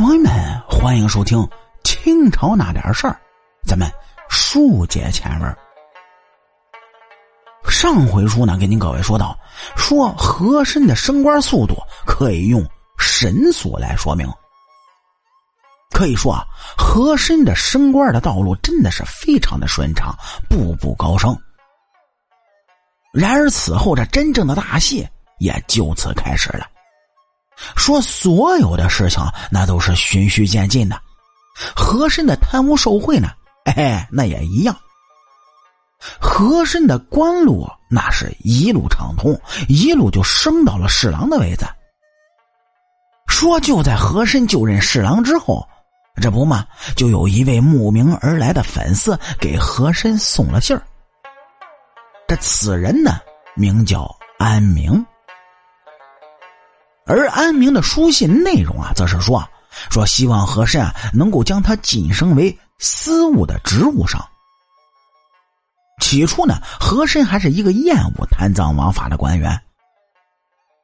朋友们，欢迎收听《清朝那点事儿》，咱们书接前文。上回书呢，给您各位说到，说和珅的升官速度可以用神速来说明。可以说啊，和珅的升官的道路真的是非常的顺畅，步步高升。然而此后，这真正的大戏也就此开始了。说所有的事情那都是循序渐进的，和珅的贪污受贿呢，哎，那也一样。和珅的官路那是一路畅通，一路就升到了侍郎的位子。说就在和珅就任侍郎之后，这不嘛，就有一位慕名而来的粉丝给和珅送了信儿。这此人呢，名叫安明。而安明的书信内容啊，则是说，说希望和珅啊能够将他晋升为司务的职务上。起初呢，和珅还是一个厌恶贪赃枉法的官员，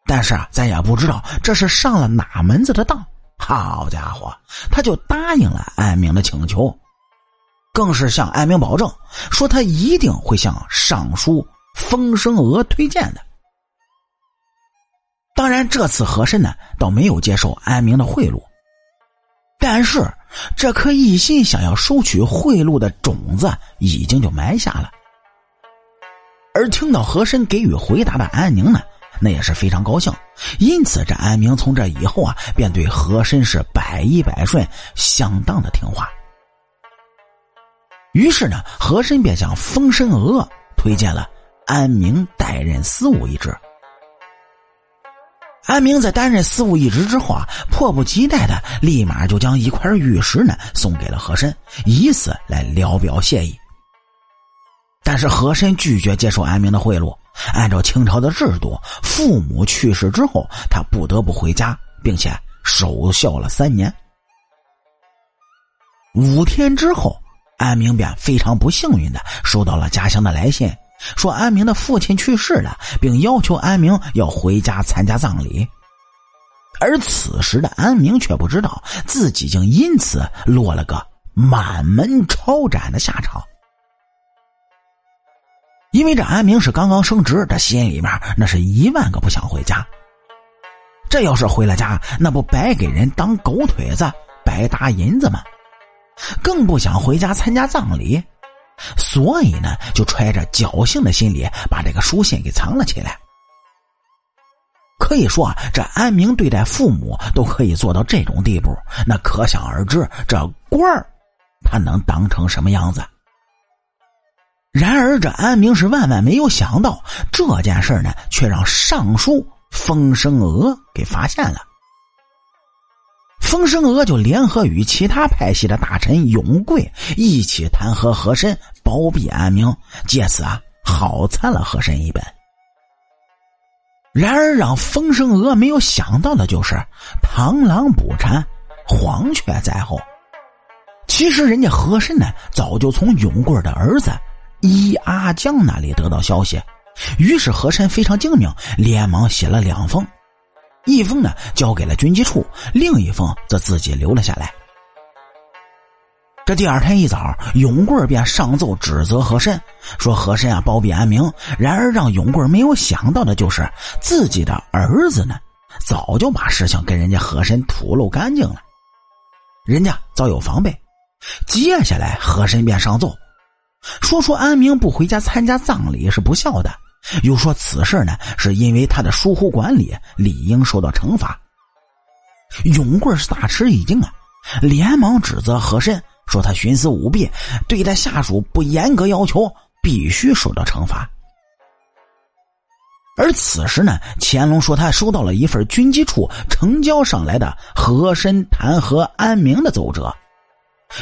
但是啊，咱也不知道这是上了哪门子的当。好家伙，他就答应了安明的请求，更是向安明保证说他一定会向尚书风声娥推荐的。当然，这次和珅呢，倒没有接受安明的贿赂，但是这颗一心想要收取贿赂的种子已经就埋下了。而听到和珅给予回答的安宁呢，那也是非常高兴，因此这安明从这以后啊，便对和珅是百依百顺，相当的听话。于是呢，和珅便向风申娥推荐了安明代任司务一职。安明在担任司务一职之后啊，迫不及待的立马就将一块玉石呢送给了和珅，以此来聊表谢意。但是和珅拒绝接受安明的贿赂，按照清朝的制度，父母去世之后，他不得不回家，并且守孝了三年。五天之后，安明便非常不幸运的收到了家乡的来信。说安明的父亲去世了，并要求安明要回家参加葬礼。而此时的安明却不知道自己竟因此落了个满门抄斩的下场。因为这安明是刚刚升职，这心里面那是一万个不想回家。这要是回了家，那不白给人当狗腿子、白搭银子吗？更不想回家参加葬礼。所以呢，就揣着侥幸的心理，把这个书信给藏了起来。可以说啊，这安明对待父母都可以做到这种地步，那可想而知，这官儿他能当成什么样子。然而，这安明是万万没有想到，这件事呢，却让尚书风声娥给发现了。风声娥就联合与其他派系的大臣永贵一起弹劾和珅，包庇安明，借此啊好参了和珅一本。然而让风声娥没有想到的就是，螳螂捕蝉，黄雀在后。其实人家和珅呢，早就从永贵的儿子伊阿江那里得到消息，于是和珅非常精明，连忙写了两封。一封呢交给了军机处，另一封则自己留了下来。这第二天一早，永贵便上奏指责和珅，说和珅啊包庇安明。然而让永贵没有想到的就是，自己的儿子呢，早就把事情跟人家和珅吐露干净了，人家早有防备。接下来和珅便上奏，说说安明不回家参加葬礼是不孝的。又说此事呢，是因为他的疏忽管理，理应受到惩罚。永贵是大吃一惊啊，连忙指责和珅说他徇私舞弊，对待下属不严格要求，必须受到惩罚。而此时呢，乾隆说他收到了一份军机处呈交上来的和珅弹劾安明的奏折，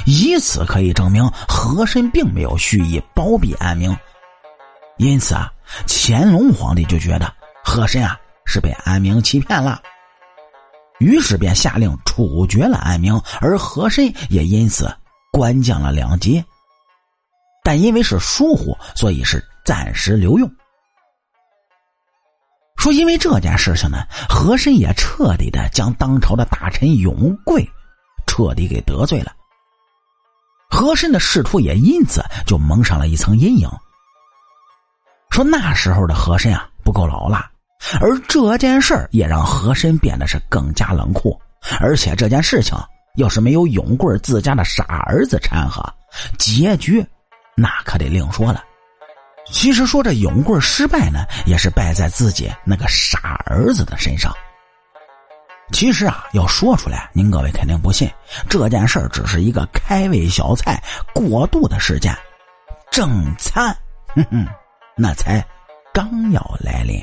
以此可以证明和珅并没有蓄意包庇安明。因此啊，乾隆皇帝就觉得和珅啊是被安明欺骗了，于是便下令处决了安明，而和珅也因此官降了两级。但因为是疏忽，所以是暂时留用。说因为这件事情呢，和珅也彻底的将当朝的大臣永贵彻底给得罪了。和珅的仕途也因此就蒙上了一层阴影。说那时候的和珅啊不够老辣，而这件事儿也让和珅变得是更加冷酷。而且这件事情要是没有永贵自家的傻儿子掺和，结局那可得另说了。其实说这永贵失败呢，也是败在自己那个傻儿子的身上。其实啊，要说出来，您各位肯定不信，这件事只是一个开胃小菜过度的事件，正餐，哼哼，那才刚要来临。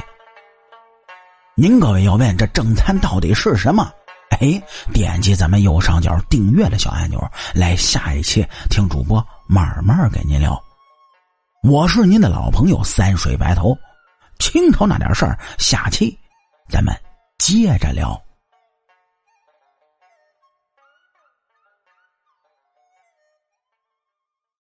您各位要问这正餐到底是什么？哎，点击咱们右上角订阅的小按钮，来下一期听主播慢慢给您聊。我是您的老朋友三水白头，清朝那点事儿，下期咱们接着聊。